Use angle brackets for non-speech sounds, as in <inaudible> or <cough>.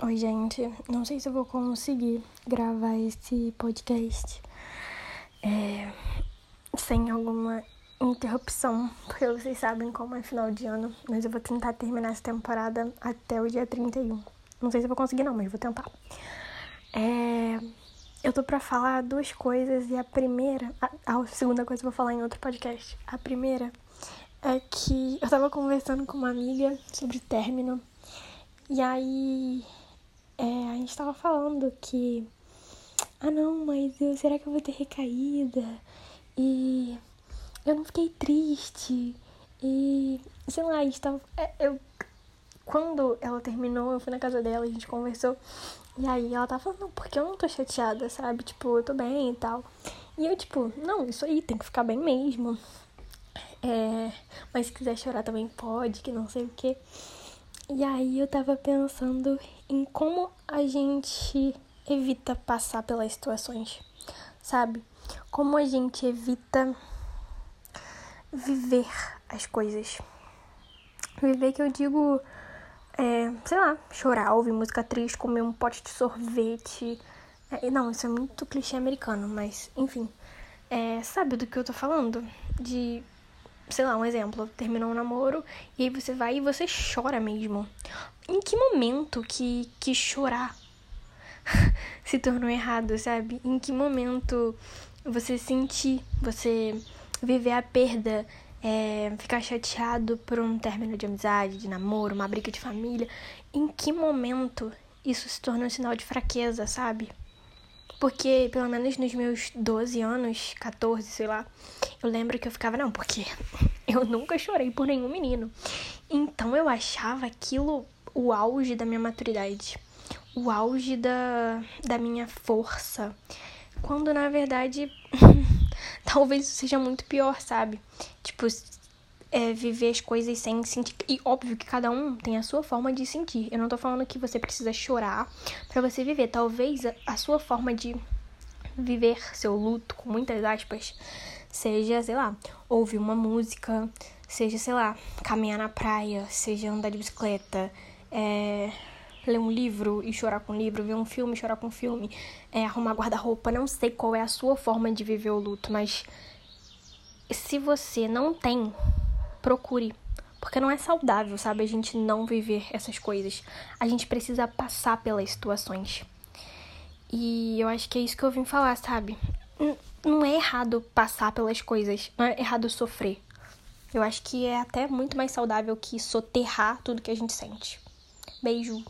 Oi, gente. Não sei se eu vou conseguir gravar esse podcast é, sem alguma interrupção, porque vocês sabem como é final de ano, mas eu vou tentar terminar essa temporada até o dia 31. Não sei se eu vou conseguir, não, mas vou tentar. É, eu tô pra falar duas coisas e a primeira, a, a segunda coisa eu vou falar em outro podcast. A primeira é que eu tava conversando com uma amiga sobre término. E aí é, a gente tava falando que. Ah não, mas eu, será que eu vou ter recaída? E eu não fiquei triste. E sei lá, a gente tava. É, eu, quando ela terminou, eu fui na casa dela, a gente conversou. E aí ela tava falando, não, porque eu não tô chateada, sabe? Tipo, eu tô bem e tal. E eu, tipo, não, isso aí tem que ficar bem mesmo. É, mas se quiser chorar também pode, que não sei o que. E aí eu tava pensando em como a gente evita passar pelas situações, sabe? Como a gente evita viver as coisas. Viver que eu digo, é, sei lá, chorar, ouvir música triste, comer um pote de sorvete. É, não, isso é muito clichê americano, mas enfim. É, sabe do que eu tô falando? De sei lá, um exemplo, terminou um namoro e aí você vai e você chora mesmo. Em que momento que, que chorar <laughs> se tornou errado, sabe? Em que momento você sentir, você viver a perda, é, ficar chateado por um término de amizade, de namoro, uma briga de família, em que momento isso se tornou um sinal de fraqueza, sabe? Porque, pelo menos nos meus 12 anos, 14, sei lá, eu lembro que eu ficava, não, porque <laughs> eu nunca chorei por nenhum menino. Então eu achava aquilo o auge da minha maturidade, o auge da, da minha força. Quando na verdade, <laughs> talvez seja muito pior, sabe? Tipo, é, viver as coisas sem sentir. E óbvio que cada um tem a sua forma de sentir. Eu não tô falando que você precisa chorar para você viver. Talvez a, a sua forma de viver seu luto, com muitas aspas, seja, sei lá, ouvir uma música, seja, sei lá, caminhar na praia, seja andar de bicicleta, é, ler um livro e chorar com um livro, ver um filme e chorar com um filme, é, arrumar guarda-roupa. Não sei qual é a sua forma de viver o luto, mas se você não tem procure. Porque não é saudável, sabe? A gente não viver essas coisas. A gente precisa passar pelas situações. E eu acho que é isso que eu vim falar, sabe? Não é errado passar pelas coisas. Não é errado sofrer. Eu acho que é até muito mais saudável que soterrar tudo que a gente sente. Beijo.